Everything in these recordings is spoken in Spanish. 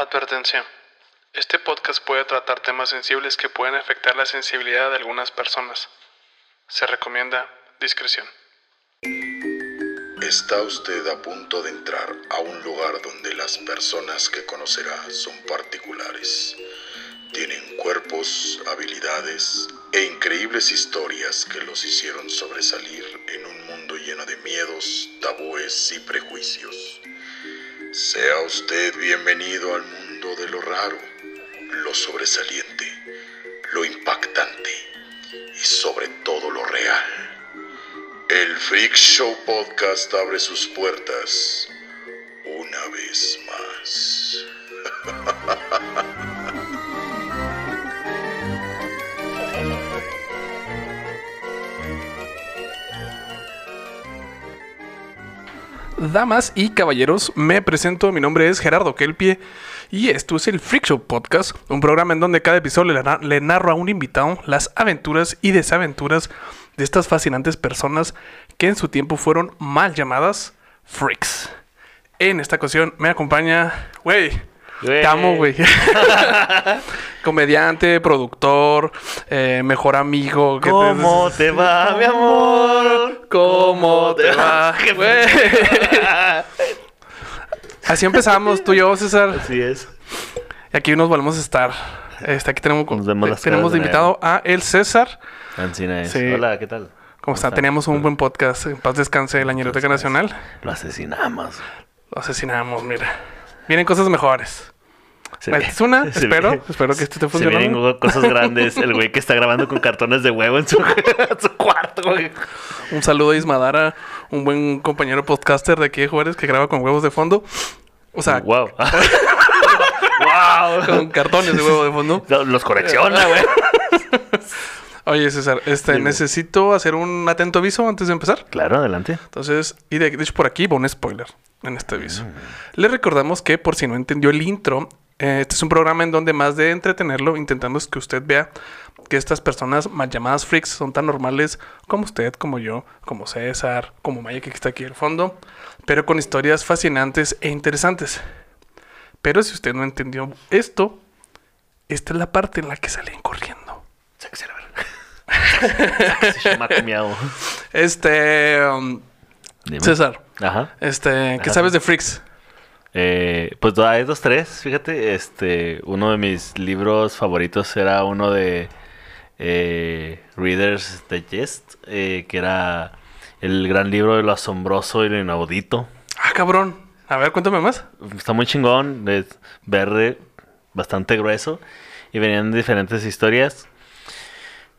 Advertencia. Este podcast puede tratar temas sensibles que pueden afectar la sensibilidad de algunas personas. Se recomienda discreción. Está usted a punto de entrar a un lugar donde las personas que conocerá son particulares. Tienen cuerpos, habilidades e increíbles historias que los hicieron sobresalir en un mundo lleno de miedos, tabúes y prejuicios. Sea usted bienvenido al mundo de lo raro, lo sobresaliente, lo impactante y sobre todo lo real. El Freak Show Podcast abre sus puertas una vez más. Damas y caballeros, me presento, mi nombre es Gerardo Kelpie y esto es el Freak Show Podcast, un programa en donde cada episodio le, na- le narro a un invitado las aventuras y desaventuras de estas fascinantes personas que en su tiempo fueron mal llamadas freaks. En esta ocasión me acompaña, güey, te amo, güey. Comediante, productor, eh, mejor amigo. ¿qué te- ¿Cómo te va, mi amor? ¿Cómo te va? güey? Así empezamos tú y yo, César. Así es. Y aquí nos volvemos a estar. Este, aquí tenemos, Nos vemos las tenemos de de invitado a el César. Ancina es. Sí. Hola, ¿qué tal? ¿Cómo está? Teníamos un buen podcast. En paz descanse de la Ñeroteca Nacional. Lo asesinamos. Lo asesinamos, mira. Vienen cosas mejores. Se Esta es una, espero. ve- Espero que esto esté Se vienen cosas grandes. El güey que está grabando con cartones de huevo en su, en su cuarto, güey. Un saludo a Ismadara, un buen compañero podcaster de aquí de Juárez que graba con huevos de fondo. O sea, wow. wow. con cartones de huevo de fondo. Los colecciona, güey. Oye, César, este, Dime. necesito hacer un atento aviso antes de empezar. Claro, adelante. Entonces, y de, de hecho por aquí va un spoiler en este aviso. Le recordamos que por si no entendió el intro, este es un programa en donde más de entretenerlo, intentamos que usted vea que estas personas mal llamadas freaks son tan normales como usted, como yo, como César, como Maya que está aquí al fondo, pero con historias fascinantes e interesantes. Pero si usted no entendió esto, esta es la parte en la que salen corriendo. Sáquese la verga. Este, um. César, Ajá. este, ¿qué Ajá. sabes de freaks? Eh, pues hay dos, tres, fíjate, este, uno de mis libros favoritos era uno de eh, Reader's Digest, eh, que era el gran libro de lo asombroso y lo inaudito. Ah, cabrón. A ver, cuéntame más. Está muy chingón, es verde, bastante grueso, y venían diferentes historias.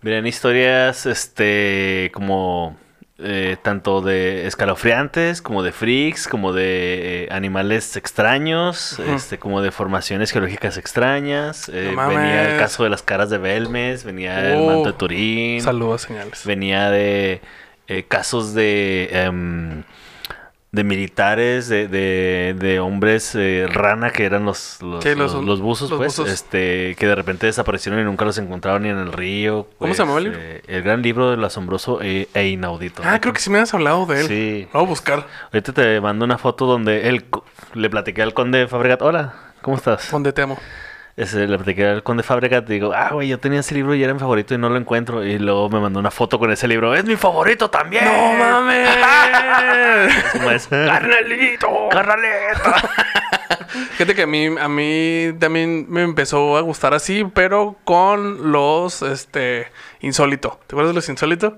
Venían historias, este, como eh, tanto de escalofriantes, como de freaks, como de eh, animales extraños, este, como de formaciones geológicas extrañas. eh, No venía el caso de las caras de Belmes, venía el Oh. manto de Turín. Saludos, señales. Venía de casos de, em, de militares, de, de, de hombres eh, rana, que eran los, los, los- los- los buzos, pues, buzos. este que de repente desaparecieron y nunca los encontraron ni en el río. ¿Cómo se pues, llamaba el libro? eh, el gran libro del asombroso e, e inaudito. Ah, creo que sí me has hablado de él. Sí. Voy a buscar. Ahorita te mando una foto donde él le platiqué al conde Fabregat. Hola, ¿cómo estás? Donde te amo. Ese, le platiqué al conde Fabregat y digo, ah, güey, yo tenía ese libro y era mi favorito y no lo encuentro. Y luego me mandó una foto con ese libro. ¡Es mi favorito también! ¡No mames! ¡Carnalito! ¡Carnalito! Fíjate que a mí, a mí también me empezó a gustar así, pero con los, este, insólito. ¿Te acuerdas de los insólito?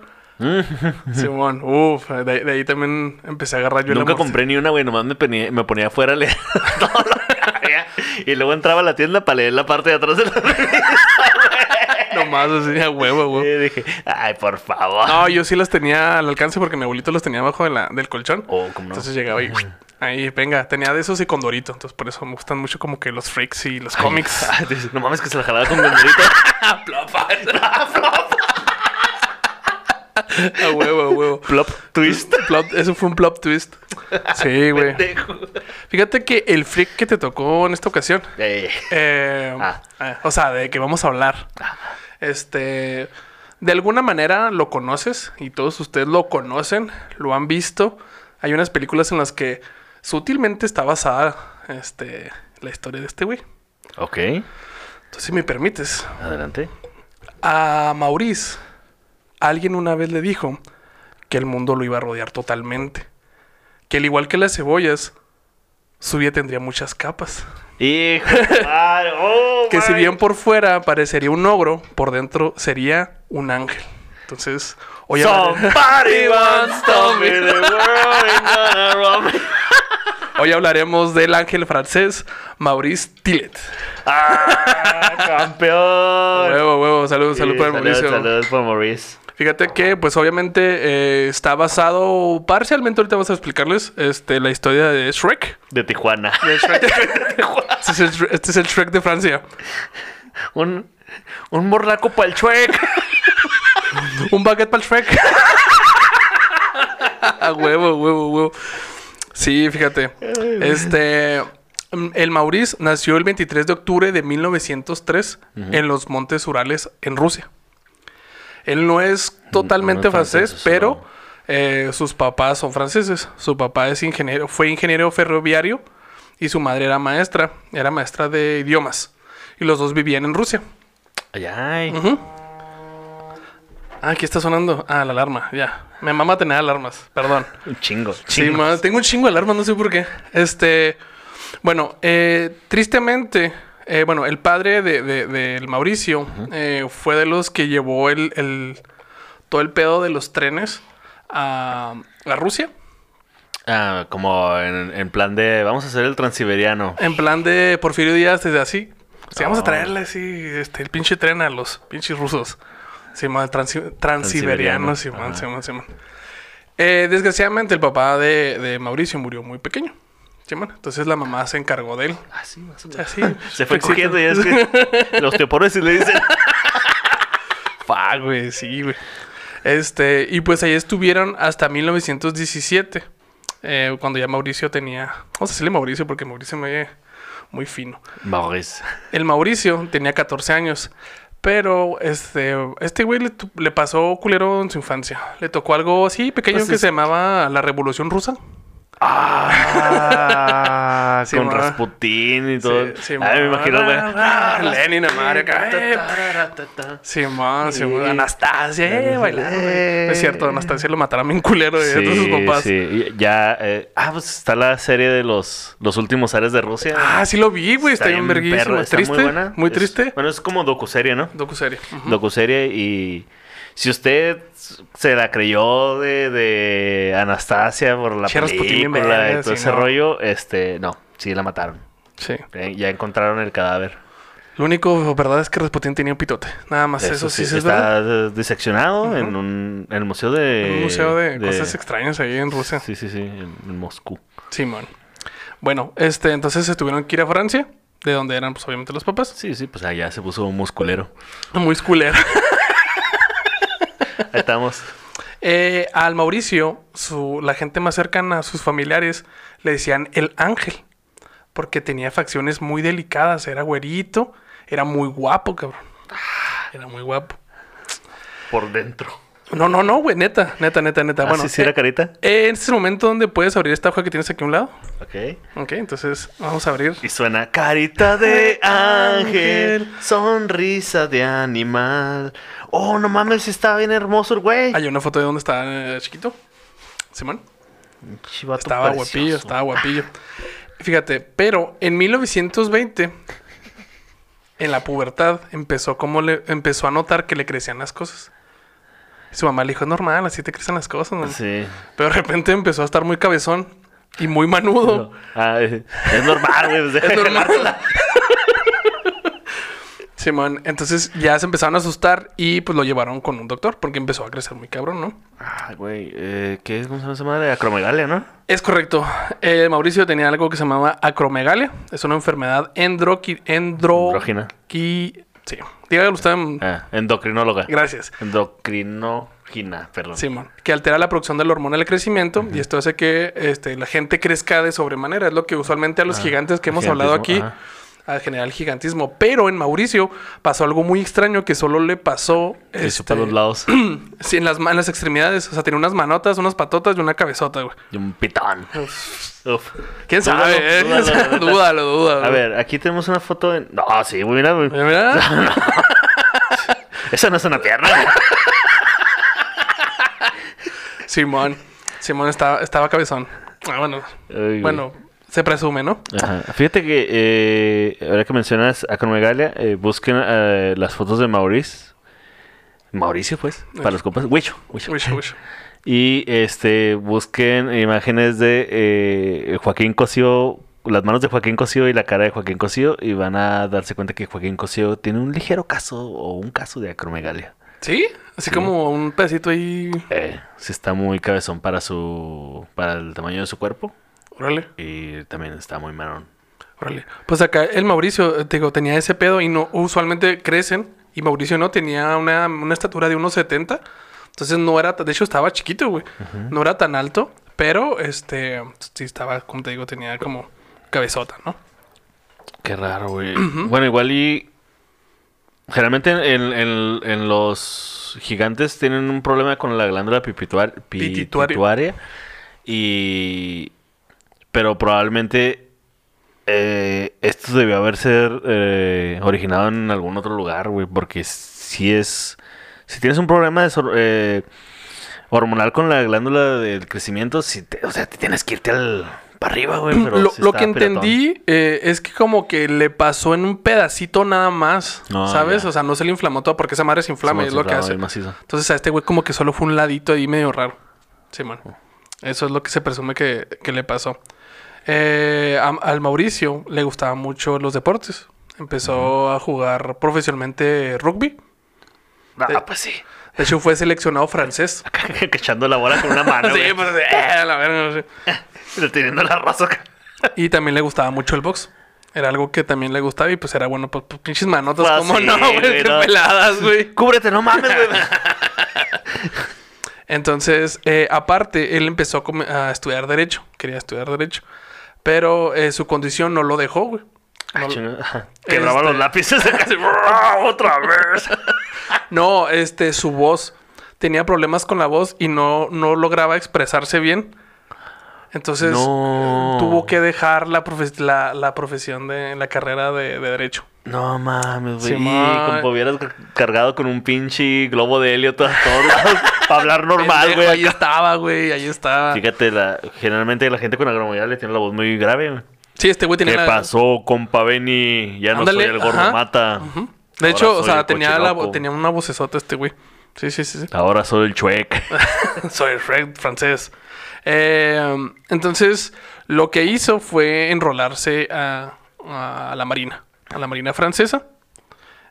Simón, uff, de, de ahí también empecé a agarrar yo el Nunca compré ni una, güey. Nomás me ponía, me ponía afuera a leer todo lo que Y luego entraba a la tienda para leer la parte de atrás de la revista. Nomás así, a huevo, Y güey. dije, ay, por favor. No, yo sí las tenía al alcance porque mi abuelito los tenía abajo de la, del colchón. Oh, ¿cómo no? Entonces llegaba y ahí, venga, tenía de esos y con Dorito. Entonces por eso me gustan mucho como que los freaks y los cómics. ay, no mames que se la jalaba con Gondorito. A huevo, a huevo. Plop twist. Plot- eso fue un plot twist. Sí, güey. Fíjate que el freak que te tocó en esta ocasión. Eh, eh, Ah. eh, o sea, de que vamos a hablar. Este. De alguna manera lo conoces y todos ustedes lo conocen, lo han visto. Hay unas películas en las que sutilmente está basada este, la historia de este güey. Ok, Entonces, si me permites, adelante. a Maurice, alguien una vez le dijo que el mundo lo iba a rodear totalmente. Que al igual que las cebollas, su vida tendría muchas capas. Hijo oh, Que si bien por fuera parecería un ogro, por dentro sería un ángel. Entonces, Somebody me the world me. Hoy hablaremos del ángel francés Maurice Tillet. ¡Ah, campeón! Huevo, huevo, salud, salud Sí, por el salud, Mauricio. Salud por Maurice. Fíjate que, pues obviamente eh, está basado parcialmente, ahorita vamos a explicarles este, la historia de Shrek. De Tijuana. Este es el, Shre- este es el Shrek de Francia. un, un morlaco para el chuec. Un baguette para el Shrek. A huevo, huevo, huevo. Sí, fíjate. Este. El Maurice nació el 23 de octubre de 1903 en los Montes Urales, en Rusia. Él no es totalmente no es francés, francés, pero eh, sus papás son franceses. Su papá es ingeniero, fue ingeniero ferroviario y su madre era maestra, era maestra de idiomas. Y los dos vivían en Rusia. Ay, ay. Ah, aquí está sonando. Ah, la alarma, ya. Me mama tener alarmas, perdón. Un chingo. Sí, tengo un chingo de alarmas, no sé por qué. Este, bueno, eh, tristemente, eh, bueno, el padre de, de- del Mauricio eh, fue de los que llevó el, el- todo el pedo de los trenes a, a Rusia. Ah, como en, en plan de vamos a hacer el transiberiano. En plan de Porfirio Díaz, desde así. Sí, vamos a Oh. traerle así este, el pinche tren a los pinches rusos. Sí, man, transi- Transiberiano. sí, sí, man, sí, man. Eh, desgraciadamente, el papá de, de Mauricio murió muy pequeño. Sí. Entonces la mamá se encargó de él. Así, más o menos. Así. Se fue cogiendo y es que los osteoporosis le dicen. Fa, güey, sí, güey. Este, y pues ahí estuvieron hasta 1917. eh, cuando ya Mauricio tenía. Vamos a decirle Mauricio porque Mauricio me ve muy fino. Maurice. El Mauricio tenía 14 años. Pero este, este güey le, pasó culero en su infancia. Le tocó algo así pequeño Pues que es- se llamaba la Revolución Rusa. Ah, Sí, con ma. Rasputín y todo. Sí, sí, Ay, me ma. imagino, güey. Ah, Lenin, eh, Simón, Simón, Sí. Anastasia, eh, güey. Eh. Es cierto, Anastasia lo mataron bien culero de todos sus Sí, papás. sí. Ya, eh, ah, pues está la serie de los, los últimos ares de Rusia. Ah, sí lo vi, güey. Está, bien verguísimo. perro, está triste. Muy, buena. Es- triste. bueno, es como docuserie, ¿no? Docuserie. Ujú. Docuserie y si usted se la creyó de, de Anastasia por la Che, Rasputín bien película verga, y todo sí, ese no. rollo, este, no, sí la mataron. Sí. Eh, Ya encontraron el cadáver. Lo único verdad es que Rasputín tenía un pitote. Nada más eso, sí, sí es verdad. está eh, diseccionado en, un, en el museo de... Un museo de, cosas extrañas ahí en Rusia. Sí, sí, sí, en, en Moscú. Simón. Bueno, este, entonces se tuvieron que ir a Francia, de donde eran, pues, obviamente, los papás. Sí, sí, pues allá se puso musculero. Muy culero. Ahí estamos. Eh, al Mauricio, su, la gente más cercana a sus familiares le decían el ángel, porque tenía facciones muy delicadas, era güerito, era muy guapo, cabrón. Era muy guapo. Por dentro. No, no, no, güey, neta, neta, neta, neta. Ah, bueno, sí, eh, carita. eh, en este momento donde puedes abrir esta hoja que tienes aquí a un lado. Ok. Ok, entonces vamos a abrir. Y suena carita de ángel, sonrisa de animal. Oh, no mames, está bien hermoso el güey. Hay una foto de donde estaba eh, chiquito. Simón. Chivato Estaba precioso. guapillo, estaba guapillo. Fíjate, pero en 1920, en la pubertad, empezó como le empezó a notar que le crecían las cosas. Su mamá le dijo, es normal, así te crecen las cosas. ¿no?". Sí. Pero de repente empezó a estar muy cabezón y muy manudo. Ah, eh, es normal, güey. pues, Es de normal. Simón, entonces ya se empezaron a asustar y pues lo llevaron con un doctor porque empezó a crecer muy cabrón, ¿no? Ay, güey. Eh, ¿Qué es? ¿Cómo se llama esa madre? Acromegalia, ¿no? Es correcto. Eh, Mauricio tenía algo que se llamaba acromegalia. Es una enfermedad endroqui... Endro... Andrógina. qui- Sí. Dígalo usted. Ah, endocrinóloga. Gracias. Endocrinógina, perdón. Simón. Que altera la producción de la hormona del crecimiento y esto hace que este, la gente crezca de sobremanera. Es lo que usualmente a los Ah, gigantes que hemos hablado aquí ajá. Al general gigantismo. Pero en Mauricio pasó algo muy extraño que solo le pasó Eso este, para los lados. sí, en, las, en las extremidades. O sea, tenía unas manotas, unas patotas y una cabezota, güey. Y un pitón. Uf. ¿Quién Dúdalo, sabe? eh? dúdalo, dúdalo, dúdalo. A ver, aquí tenemos una foto de... No, sí, güey, mira, güey. Mira, mira. Eso no es una pierna. Simón. Simón estaba, estaba cabezón. Ah, bueno. Ay, bueno, se presume, ¿no? Ajá. Fíjate que eh, ahora que mencionas Acromegalia, eh, busquen eh, las fotos de Maurice. Mauricio, pues, para los compas. Huicho, Huicho. Y este busquen imágenes de eh, Joaquín Cosío, las manos de Joaquín Cosío y la cara de Joaquín Cosío y van a darse cuenta que Joaquín Cosío tiene un ligero caso o un caso de acromegalia. ¿Sí? Así como un pedacito ahí. Eh, sí está muy cabezón para su para el tamaño de su cuerpo Órale, y también está muy marón. órale. Pues acá el Mauricio, eh, te digo, tenía ese pedo y no usualmente crecen. Y Mauricio no tenía una, una estatura de unos 70. Entonces no era, de hecho estaba chiquito, güey. No era tan alto, pero este, sí estaba, como te digo, tenía como cabezota, ¿no? Qué raro, güey. Bueno, igual y generalmente en, en- en los gigantes tienen un problema con la glándula pituitaria y pero probablemente eh, esto debió haberse eh, originado en algún otro lugar, güey, porque si es si tienes un problema de eh, hormonal con la glándula del crecimiento, si te- o sea, te tienes que irte al para arriba, güey, pero lo sí lo está que entendí eh, es que como que le pasó en un pedacito nada más, Ah, ¿sabes? ya. O sea, no se le inflamó todo porque esa madre se inflama y es lo que hace. Entonces a este güey como que solo fue un ladito ahí medio raro. Sí, man. Eso es lo que se presume que, que le pasó. Eh, a- al Mauricio le gustaban mucho los deportes. Empezó a jugar profesionalmente rugby. Ah, De- pues sí. De hecho, fue seleccionado francés. que echando la bola con una mano, sí, güey. pues, eh, la verga, no sé. Teniendo la raza acá. Y también le gustaba mucho el box. Era algo que también le gustaba y pues era bueno, pues, pues, pinches manotas, Pues ¿cómo sí, no, güey? güey, Qué no. peladas, güey. Cúbrete, no mames, güey. Entonces, eh, aparte, él empezó a, a estudiar Derecho. Quería estudiar Derecho. Pero eh, su condición no lo dejó, güey. No, Chinga. Quebraba Este- los lápices así, ¡ah, Otra vez. no, este, su voz. Tenía problemas con la voz y no, no lograba expresarse bien. Entonces, No. tuvo que dejar la, profe- la, la profesión de la carrera de, de Derecho. No mames, güey. Y como hubieras ca- cargado con un pinche globo de helio todo- lados para hablar normal, güey. Ahí estaba, güey, ahí estaba. Fíjate, la, generalmente la gente con agromegalia tiene la voz muy grave, güey. Sí, este güey tenía ¿Qué la- pasó, compa Benny? Ya no soy el gordo mata. Ujú. De Ahora hecho, o sea, el tenía, la, tenía una vocesota este güey. Sí, sí, sí. sí. Ahora soy el chuec. Soy Fred francés. Eh, entonces, lo que hizo fue enrolarse a, a la Marina, a la Marina francesa.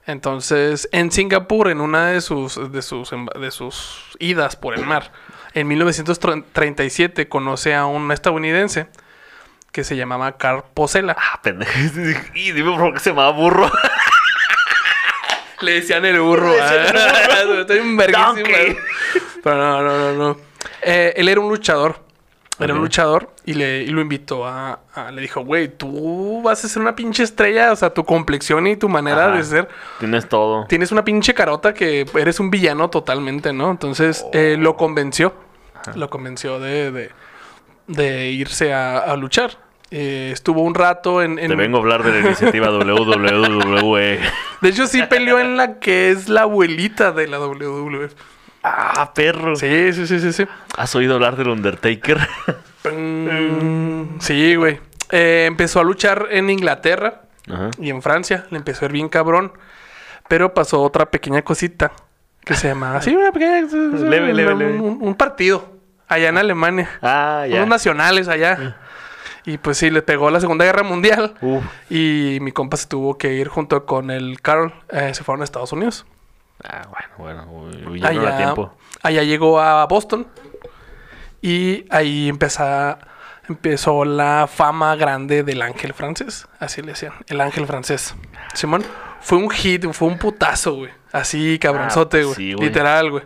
Entonces, en Singapur, en una de sus, de sus, de sus idas por el mar, en 1937 conoce a un estadounidense que se llamaba Carl Posela. ah, pendejo. Y dime por que se llamaba burro. Le decían el burro. ah, Estoy. Donkey. Pero no, no, no, no. Eh, él era un luchador. Era un luchador y, le, y lo invitó a, a- Le dijo, güey, tú vas a ser una pinche estrella. O sea, tu complexión y tu manera Ajá. de ser. Tienes todo. Tienes una pinche carota que eres un villano totalmente, ¿no? Entonces, eh, lo convenció. Lo convenció de, de, de irse a, a luchar. Eh, estuvo un rato en... en- Te vengo a hablar de la iniciativa WWE. De hecho, sí peleó en la que es la abuelita de la WWE. Ah, perro. Sí, sí, sí, sí, sí. ¿Has oído hablar del Undertaker? Sí, güey. Eh, empezó a luchar en Inglaterra Ajá. y en Francia. Le empezó a ir bien cabrón. Pero pasó otra pequeña cosita que se llamaba... Sí, una pequeña... Leve, leve, leve. Un, un partido allá en Alemania. Ah, ya. Unos nacionales allá. Y pues sí, le pegó la Segunda Guerra Mundial. Uf. Y mi compa se tuvo que ir junto con el Carl. eh, se fueron a Estados Unidos. Ah, bueno, bueno. no era tiempo. allá llegó a Boston y ahí empezó, empezó la fama grande del ángel francés. Así le decían, el ángel francés. Simón, fue un hit, fue un putazo, güey. Así, cabronzote, Ah, sí, güey. Literal, güey.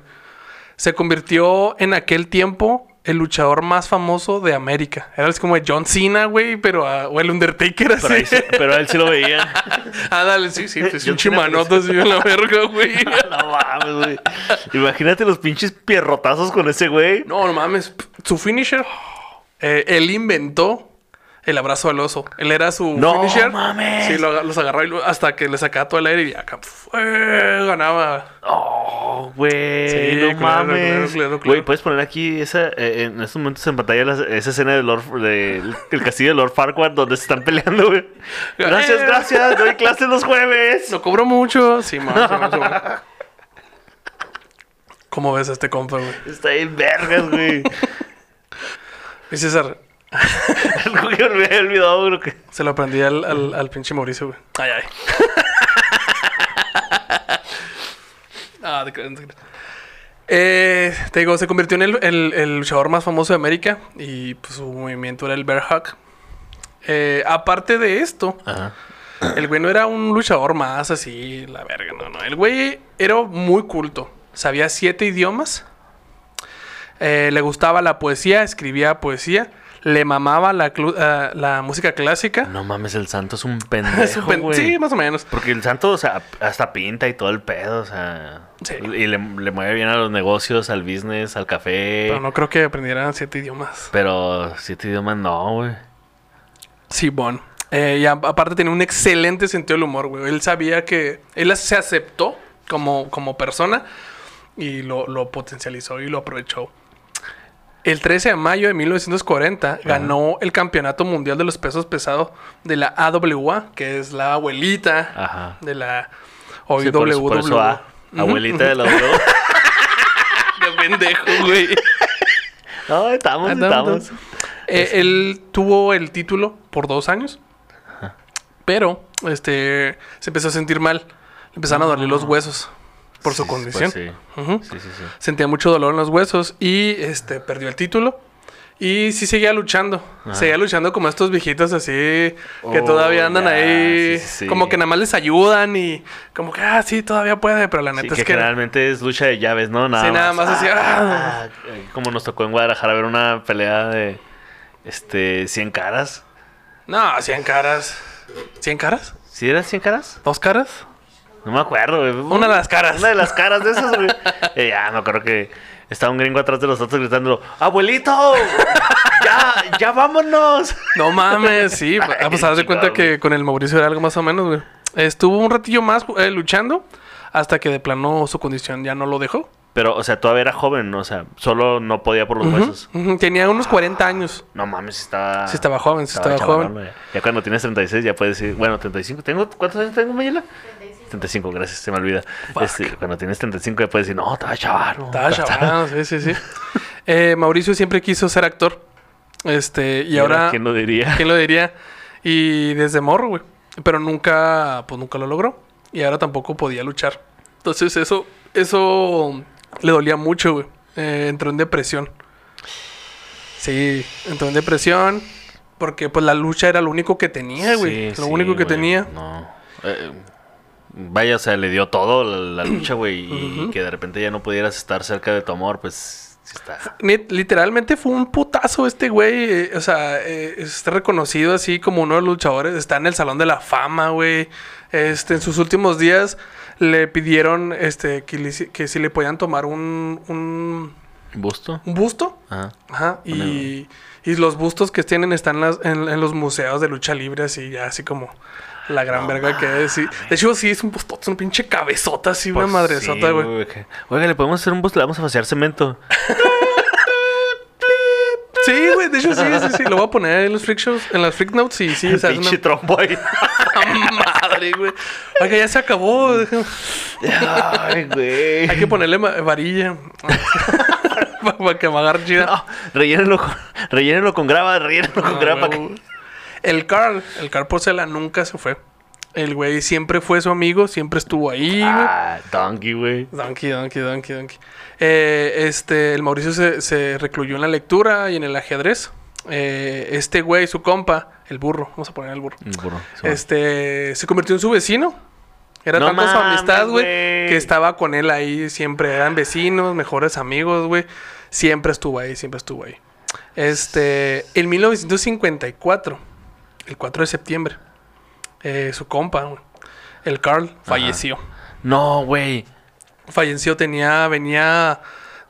Se convirtió en aquel tiempo el luchador más famoso de América. Era como John Cena, güey, pero o el Undertaker así. Pero, ahí sí- pero a él sí lo veía. ah, dale, sí, sí, pues, John un Cena, chimanote así en la verga, güey. no mames, güey. Imagínate los pinches pierrotazos con ese güey. No, no mames. Su finisher, eh, él inventó el abrazo al oso. Él era su No finisher. mames. Sí, lo los agarraba y lo- hasta que le sacaba todo el aire y pf, eh, ganaba. Oh, güey. Sí, no claro, mames. claro. Güey, puedes poner aquí esa, eh, en estos momentos en pantalla la- esa escena de Lord, de, el castillo de Lord Farquaad donde se están peleando, güey. Gracias, Eh. gracias. Doy clases los jueves. No cobro mucho. Sí, man, sí, man. ¿Cómo ves a este compa, güey? Está ahí vergas, güey. Y César, Algo que me había olvidado, creo que. se lo aprendí al, al, al pinche Mauricio, güey. Ay, ay. ah, creas. Eh, te digo, se convirtió en el, el- el luchador más famoso de América y pues, su movimiento era el Bear Hug. Eh, aparte de esto, Ajá. el güey no era un luchador más así, la verga, no, no. El güey era muy culto. Sabía siete idiomas. Eh, le gustaba la poesía, escribía poesía. Le mamaba la, clu- ah, la música clásica. No mames, el santo es un pendejo, Es un pen- sí, más o menos. Porque el santo, o sea, hasta pinta y todo el pedo, o sea. Sí. Y le, le mueve bien a los negocios, al business, al café. Pero no creo que aprendieran siete idiomas. Pero siete idiomas no, güey. Sí, bon. Eh, y a- aparte tenía un excelente sentido del humor, güey. Él sabía que... Él se aceptó como, como persona y lo, lo potencializó y lo aprovechó. El 13 de mayo de 1940 ganó el Campeonato Mundial de los Pesos Pesados de la AWA, que es la abuelita Ajá. de la hoy Sí, por eso- por eso, ah, Ujú. Abuelita de la W. Qué pendejo, güey. no, estamos, estamos. Eh, él tuvo el título por dos años. Pero, este, se empezó a sentir mal. Le empezaron a doler los huesos por su condición. pues sí. Ujú. Sí, sí, sí. Sentía mucho dolor en los huesos y, este, perdió el título. Y sí seguía luchando. Seguía luchando como estos viejitos así que Oh, todavía andan ahí. sí, sí. Como que nada más les ayudan y como que, ah, sí, todavía puede. Pero la neta que es que... generalmente es lucha de llaves, ¿no? Nada Sí, nada más así, Ah, ah, como nos tocó en Guadalajara ver una pelea de este 100 caras. No, 100 caras. ¿100 caras? ¿Sí era 100 caras? ¿Dos caras? No me acuerdo, güey. Una de las caras. Una de las caras de esas, güey. Eh, ya, me acuerdo que estaba un gringo atrás de los otros gritando, ¡Abuelito! ¡Ya, ya vámonos! No mames, sí. Ah, pues haz de cuenta que con el Mauricio era algo más o menos, güey. Estuvo un ratillo más eh, luchando hasta que de plano su condición ya no lo dejó. Pero, o sea, todavía era joven, ¿no? o sea, solo no podía por los huesos. Tenía unos 40 años. No mames, estaba... Sí estaba joven, sí estaba joven. güey. Ya cuando tienes 36 ya puedes decir, bueno, 35. ¿Tengo, ¿Cuántos años tengo, Mayela? 35, gracias, se me olvida. Este, cuando tienes 35 ya puedes decir, no, estaba chaval. no, Estaba chaval, sí, sí, sí. Eh, Mauricio siempre quiso ser actor. Este, y, ahora. ¿Quién lo diría? ¿Quién lo diría? Y desde morro, güey. Pero nunca, pues nunca lo logró. Y ahora tampoco podía luchar. Entonces eso, eso le dolía mucho, güey. Eh, entró en depresión. Sí, entró en depresión. Porque pues la lucha era lo único que tenía, güey. Sí, lo sí, único que güey, tenía. No. Eh, vaya, o sea, le dio todo la, la lucha, güey. Y que de repente ya no pudieras estar cerca de tu amor, pues sí está. Literalmente fue un putazo este güey. eh, o sea, eh, es reconocido así como uno de los luchadores. Está en el Salón de la Fama, güey. Este, en sus últimos días le pidieron este, que, le que si le podían tomar un, un, ¿Busto? un busto. Ajá. Ajá. Y, y los bustos que tienen están las- en, en los museos de lucha libre, así, ya así como la gran verga que es. sí. De hecho, sí, es un bustote, es una pinche cabezota, así, una Pues madresota, sí, güey. Oiga, le podemos hacer un busto, le vamos a vaciar cemento. Sí, güey, de hecho, sí, sí, sí. Lo voy a poner en los freak shows, en las freak notes y sí, una Pinche trompo ahí. madre, güey. Oiga, ya se acabó. Ay, güey. Hay que ponerle varilla. Para que me agarre chida. No, rellénenlo con, rellénenlo con grava, rellénenlo con Ah, grava. para que- El Carl, el Carl Porcela nunca se fue. El güey siempre fue su amigo, siempre estuvo ahí. Ah, donkey, güey. Donkey, donkey, donkey, donkey. Eh, este, el Mauricio se, se recluyó en la lectura y en el ajedrez. Eh, este güey, su compa, el burro, vamos a poner el burro. Un burro, sí, Este, se convirtió en su vecino. Era No tanta su amistad, güey. que estaba con él ahí siempre. Eran vecinos, mejores amigos, güey. Siempre estuvo ahí, siempre estuvo ahí. Este, en 1954, el 4 de septiembre, eh, su compa, el Carl, falleció. No, güey. Falleció, tenía, venía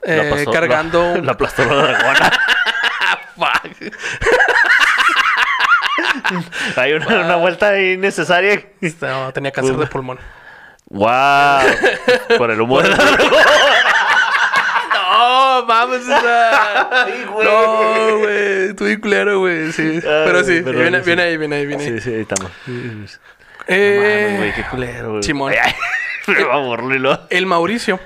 La eh, pasó- cargando... La, la aplastó la dragona. Fuck. Hay una, una vuelta innecesaria. No, tenía cáncer de pulmón. ¡Wow! Por el humo de la. No, mames, esa. Güey. No, güey. Tú y culero, güey. Sí. Pero sí, perdón, viene, sí. viene ahí, viene ahí, viene ahí. Sí, sí, ahí estamos. Eh, no mames, güey, qué culero, güey. Simón. Ay, ay, Me va a aburrirlo. el Mauricio,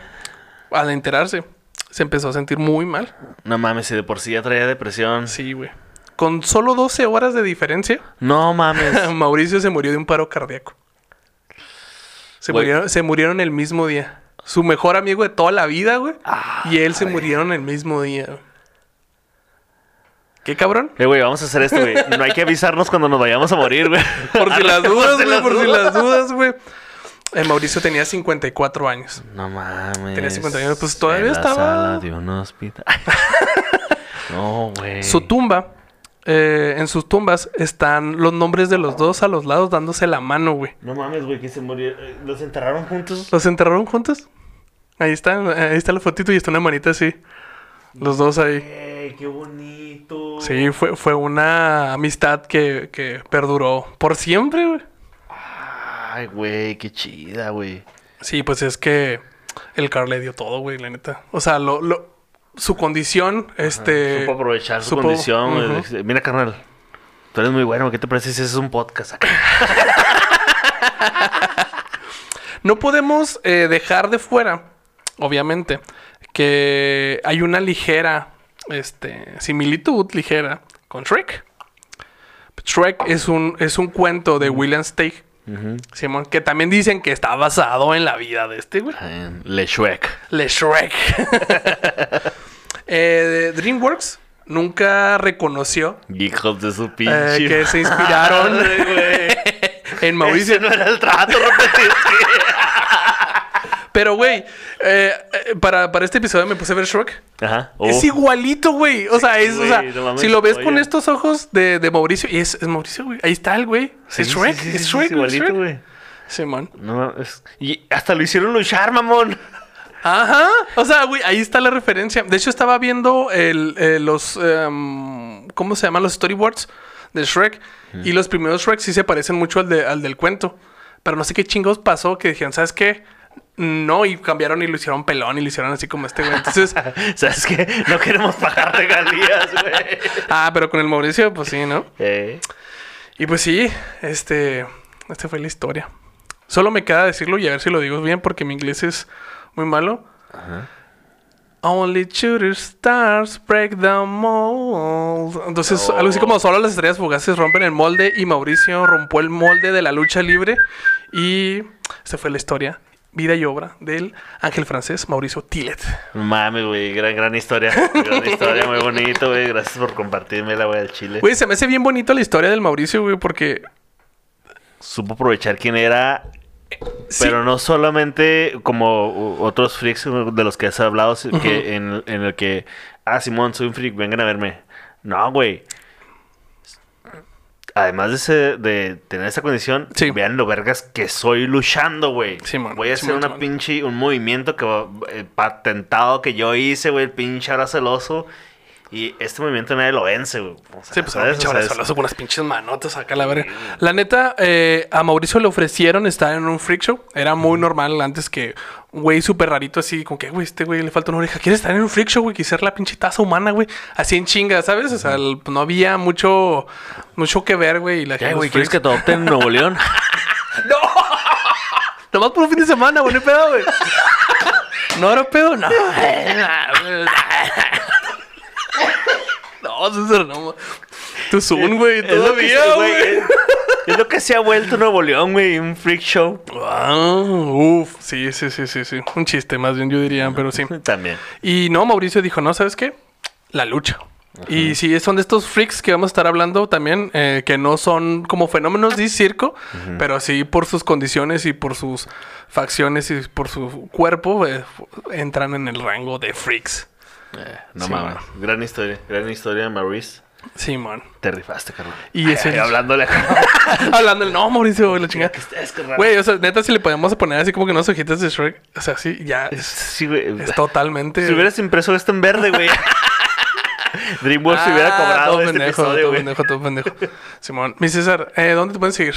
al enterarse, se empezó a sentir muy mal. No mames, si de por sí ya traía depresión. Sí, güey. Con solo 12 horas de diferencia, No mames. Mauricio se murió de un paro cardíaco. Se, Güey. murieron, se murieron el mismo día. Su mejor amigo de toda la vida, güey. Ah, y él se murieron el mismo día. güey. ¿Qué cabrón? Eh, güey, vamos a hacer esto, güey. No hay que avisarnos cuando nos vayamos a morir, güey. Por si las dudas, güey. Por si las dudas, güey. Eh, Mauricio tenía 54 años. No mames. Tenía 50 años, pues, todavía En la estaba- sala de un hospital. no, güey. Su tumba, eh, en sus tumbas están los nombres de los dos a los lados dándose la mano, güey. No mames, güey, que se murieron. eh, ¿Los enterraron juntos? ¿Los enterraron juntos? Ahí está, ahí está la fotito y está una manita así. Los dos ahí. ¡Ey, qué bonito! Sí, fue, fue una amistad que, que perduró por siempre, güey. Ay, güey, qué chida, güey. Sí, pues es que el Carl le dio todo, güey, la neta. O sea, lo, lo, su condición, este... Supo aprovechar su supo- condición. Mira, carnal. Tú eres muy bueno. ¿Qué te parece si haces un podcast acá? No podemos eh, dejar de fuera, obviamente, que hay una ligera este, similitud ligera con Shrek. Shrek es un, es un cuento de William Steig, Simón, que también dicen que está basado en la vida de este güey. En Le Shrek. Le Shrek. Eh, DreamWorks nunca reconoció Hijos de su eh, pinche. que se inspiraron en Mauricio. Ese no era el trato. Pero, güey, eh, eh, para, para este episodio me puse a ver Shrek. Ajá. Es Uf. igualito, güey. O sea, es, o sea, no si lo ves con estos ojos de, de Mauricio, y es, es Mauricio, güey. Ahí está el güey. Sí, es Shrek, sí, sí, es Shrek, es igualito, güey. Simón. No, es- Y hasta lo hicieron luchar, mamón. Ajá. O sea, güey, ahí está la referencia. De hecho, estaba viendo el, eh, los. em, ¿Cómo se llaman los storyboards de Shrek? Y los primeros Shrek sí se parecen mucho al, de- al del cuento. Pero no sé qué chingos pasó que dijeron, ¿sabes qué? No, y cambiaron y lo hicieron pelón y lo hicieron así como este güey. Entonces, ¿Sabes qué? No queremos pagar regalías, güey. ah, pero con el Mauricio, pues sí, ¿no? Eh. Y pues sí, este, esta fue la historia. Solo me queda decirlo y a ver si lo digo bien porque mi inglés es muy malo. Only shooter stars break the mold. Entonces, Oh. algo así como solo las estrellas fugaces rompen el molde y Mauricio rompió el molde de la lucha libre. Y esta fue la historia, vida y obra del ángel francés Mauricio Tillet. No mames, güey. Gran, gran historia. Gran historia, muy bonito, güey. Gracias por compartirme güey, al chile. Güey, se me hace bien bonito la historia del Mauricio, güey, porque... Supo aprovechar quién era. sí, Pero no solamente como otros freaks de los que has hablado, que en, en el que, ah, Simón, soy un freak, vengan a verme. No, güey. Además de, ese- de tener esa condición, Sí. vean lo vergas que soy luchando, güey. Simón, Voy a hacer una pinche, un movimiento que eh, patentado que yo hice, güey, el pinche abrazo del oso. Y este movimiento nadie lo vence, güey. O sea, Sí, pues ¿sabes? O sea, es- con unas pinches manotas acá, la verga. La neta, eh, a Mauricio le ofrecieron estar en un freak show. Era muy normal antes que un güey súper rarito así, como que, güey, este güey le falta una oreja. ¿Quieres estar en un freak show, güey? Quisiera la pinche taza humana, güey. Así en chinga, ¿sabes? O sea, el- no había mucho, mucho que ver, güey. y la ¿Qué, gente- güey? los ¿Quieres que te adopten en Nuevo León? Nomás por un fin de semana, güey, no pedo, güey. No era pedo, no. No, César, no. Tu Zoom, güey, todavía, güey. es- Es lo que se ha vuelto Nuevo León, güey. Un freak show. Ah, uf, sí, sí, sí, sí, sí. Un chiste, más bien yo diría, pero sí. También. Y no, Mauricio dijo, no, ¿sabes qué? La lucha. Y sí, son de estos freaks que vamos a estar hablando también, eh, que no son como fenómenos de circo, pero sí por sus condiciones y por sus facciones y por su cuerpo, eh, entran en el rango de freaks. Eh, no Sí, mames. Gran historia. Gran historia, Maurice. Sí, man. Te rifaste, carnal. Y ese- Ay, hablándole. Hablando del no, Mauricio, güey, la chingada. Güey, o sea, neta, si le podemos poner así como que unos ojitos de Shrek, o sea, sí, ya es, Sí, güey. es totalmente. Si hubieras impreso esto en verde, güey. DreamWorks se hubiera Ah, cobrado todo este pendejo, episodio, todo güey. pendejo, todo pendejo. Simón, mi César, eh, ¿dónde te pueden seguir?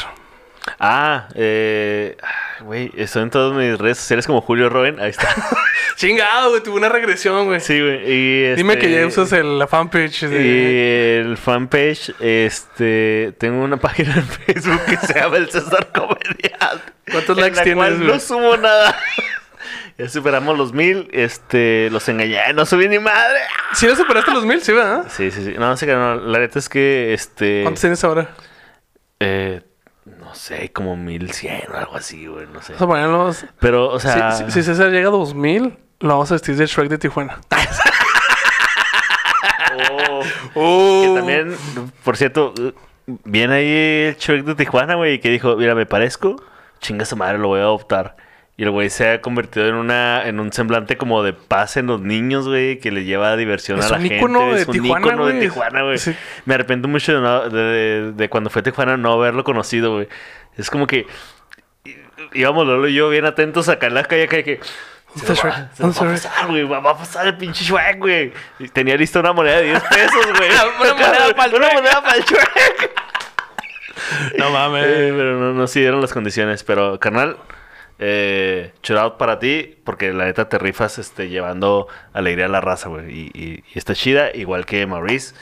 Ah, eh. Güey, estoy en todas mis redes sociales como Julio Roen. Ahí está. Chingado, güey, tuve una regresión, güey. Sí, güey. Dime que este, ya usas el, la fanpage de... Y el fanpage, este, tengo una página en Facebook que se llama El César Comediante. ¿Cuántos likes la tienes, cual güey? No subo nada. ya superamos los mil, este, los engañé, no subí ni madre. ¿Sí lo superaste los mil? Sí, ¿verdad? Sí, sí, sí. No, sé que no. La neta es que, este, ¿Cuántos tienes ahora? eh, no sé, como mil cien o algo así, güey, no sé. Vamos a ponerlos... Pero, o sea, si, si- si César llega a 2000, lo vamos a vestir de Shrek de Tijuana. oh, que también, por cierto, viene ahí el Shrek de Tijuana, güey, que dijo, mira, me parezco, chinga su madre, lo voy a adoptar. Y el güey se ha convertido en una en un semblante como de paz en los niños, güey, que le lleva diversión Es a la un gente. ícono de es un Tijuana, ícono de güey. Tijuana, güey. Sí. Me arrepiento mucho de, no- de- de- de cuando fue a Tijuana no haberlo conocido, güey. Es como que íbamos Lolo y yo bien atentos acá en la calle, que... que ¿Dónde se está va, a pasar, güey. Va, a pasar el pinche Shrek, güey. Tenía lista una moneda de 10 pesos, güey. Una moneda pa'l Una Shrek. moneda para el Shrek. No mames. Eh, pero no, no se dieron las condiciones. Pero, carnal, eh, shout out para ti, porque la neta te rifas este, llevando alegría a la raza, güey. Y, y- y está chida, igual que Maurice,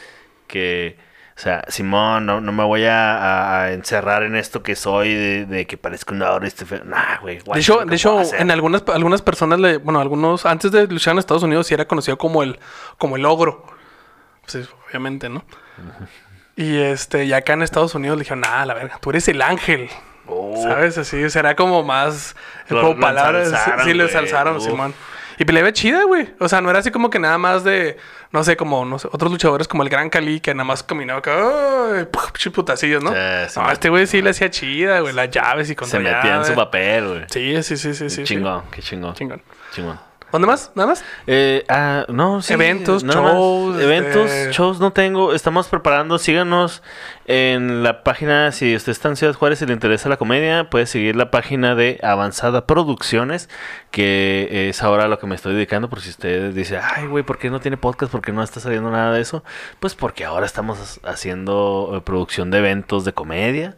que, o sea, Simón, no, no me voy a, encerrar en esto que soy, de, de que parezco un ahora este feo. Nah, güey. De hecho, de hecho en algunas, algunas personas, le, bueno, algunos, antes de luchar en Estados Unidos, sí era conocido como el, como el ogro. Pues, obviamente, ¿no? Y este, y acá en Estados Unidos le dijeron, nada, la verga, tú eres el ángel. Oh. ¿Sabes? Así será como más el juego palabras. Sí, lo güey. ensalzaron, Uf. Simón. Y le ve chida, güey. O sea, no era así como que nada más de, no sé, como no sé, otros luchadores como el Gran Cali que nada más caminaba acá, ¡ay! putacillos, ¿no? Sí, no, este güey sí le hacía chida, güey, las llaves y con Se metía en su papel, güey. Sí, sí, sí, sí, sí. chingón, qué chingón. Chingón. Chingón. ¿Dónde más? ¿Nada más? Eh, ah, no, sí. Eventos, más. shows, Eventos, este- shows no tengo. Estamos preparando. Síganos en la página. Si usted está en Ciudad Juárez y le interesa la comedia, puede seguir la página de Avanzada Producciones, que es ahora lo que me estoy dedicando. Por si usted dice, ay, güey, ¿por qué no tiene podcast? ¿Por qué no está saliendo nada de eso? Pues porque ahora estamos haciendo eh, producción de eventos de comedia.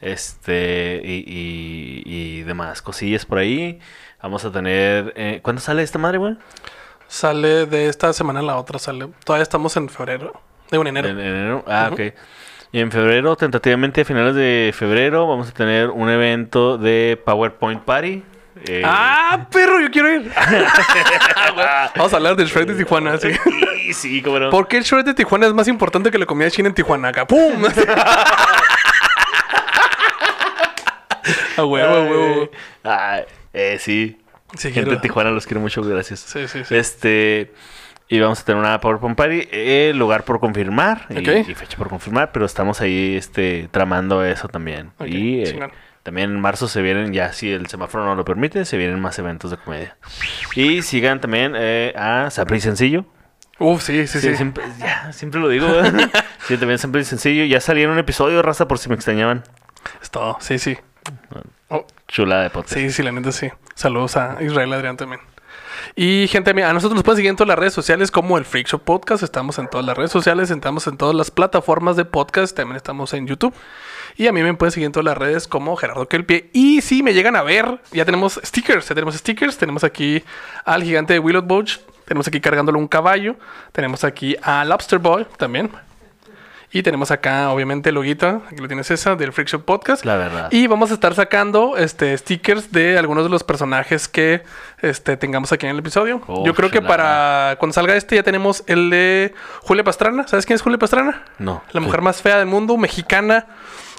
Este, y, y, y demás cosillas por ahí. Vamos a tener. Eh, ¿Cuándo sale esta madre, güey? Sale de esta semana a la otra, sale. Todavía estamos en febrero. Digo, en enero. En enero. Ah, ok. Y en febrero, tentativamente a finales de febrero, vamos a tener un evento de PowerPoint Party. Eh, ¡Ah, perro! Yo quiero ir. Vamos a hablar del Shrek de Tijuana, sí. Sí, sí, cómo no. ¿Por qué el Shrek de Tijuana es más importante que la comida china en Tijuana acá? ¡Pum! a huevo, a huevo. Ay, eh, sí. Sí, Gente quiero. de Tijuana, los quiero mucho, gracias. Sí, sí, sí. Este. Y vamos a tener una PowerPoint Party, eh, lugar por confirmar y- Ok. y, fecha por confirmar, pero estamos ahí este, tramando eso también. Y eh, también en marzo se vienen, ya si el semáforo no lo permite, se vienen más eventos de comedia. Y sigan también eh, a y Sencillo. Uf, sí, sí, sí. Siempre, ya, siempre lo digo. sí, también y Sencillo. Ya salieron un episodio, raza, por si me extrañaban. Es todo. Sí, sí. Chula de podcast. sí, sí, la neta sí. Saludos a Israel Adrián también. Y gente mía, a nosotros nos pueden seguir en todas las redes sociales como el Freak Show Podcast. Estamos en todas las redes sociales, estamos en todas las plataformas de podcast. También estamos en YouTube. Y a mí me pueden seguir en todas las redes como Gerardo Kelpie. Y si me llegan a ver, ya tenemos stickers. Ya tenemos stickers. Tenemos aquí al gigante de Willow Boach. Tenemos aquí cargándole un caballo. Tenemos aquí a Lobster Boy también. Y tenemos acá, obviamente, el loguito, aquí lo tienes esa, del Freak Show Podcast. La verdad. Y vamos a estar sacando este stickers de algunos de los personajes que este, tengamos aquí en el episodio. Yo creo que para cuando salga este ya tenemos el de Julia Pastrana. ¿Sabes quién es Julia Pastrana? No. La mujer más fea del mundo, mexicana.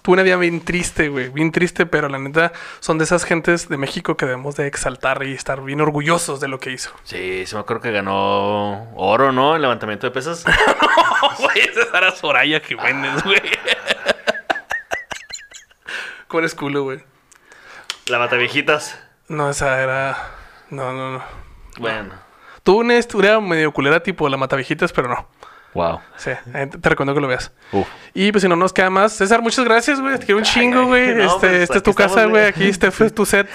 Tuvo una vida bien triste, güey. Bien triste, pero la neta son de esas gentes de México que debemos de exaltar y estar bien orgullosos de lo que hizo. Sí, sí me acuerdo que ganó oro, ¿no? En levantamiento de pesas. Güey, esa es Sara Soraya Jiménez, güey. ¿Cuál es culo, güey? La mata viejitas. No, esa era... No, no, no. Bueno. Tuvo una historia medio culera tipo la Matavijitas, pero no. Wow. Sí, te recomiendo que lo veas. Uf. Y pues si no nos queda más, César, muchas gracias, güey. Te quiero un chingo, güey. no, este, pues, esta es tu casa, güey. Aquí este fue tu set,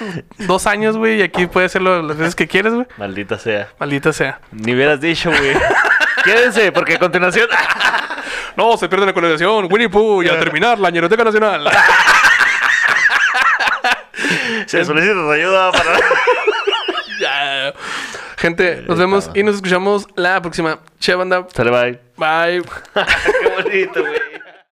dos años, güey. Y aquí puedes hacerlo las veces que quieres, güey. Maldita sea. Maldita sea. Ni hubieras dicho, güey. Quédense, porque a continuación. No, se pierde la colaboración. Winnie Pooh y a terminar la Ñeroteca Nacional. Se solicita ayuda para. Ya. Gente, nos vemos y nos escuchamos la próxima. Che, banda. Sale, bye. Bye. Qué bonito, güey.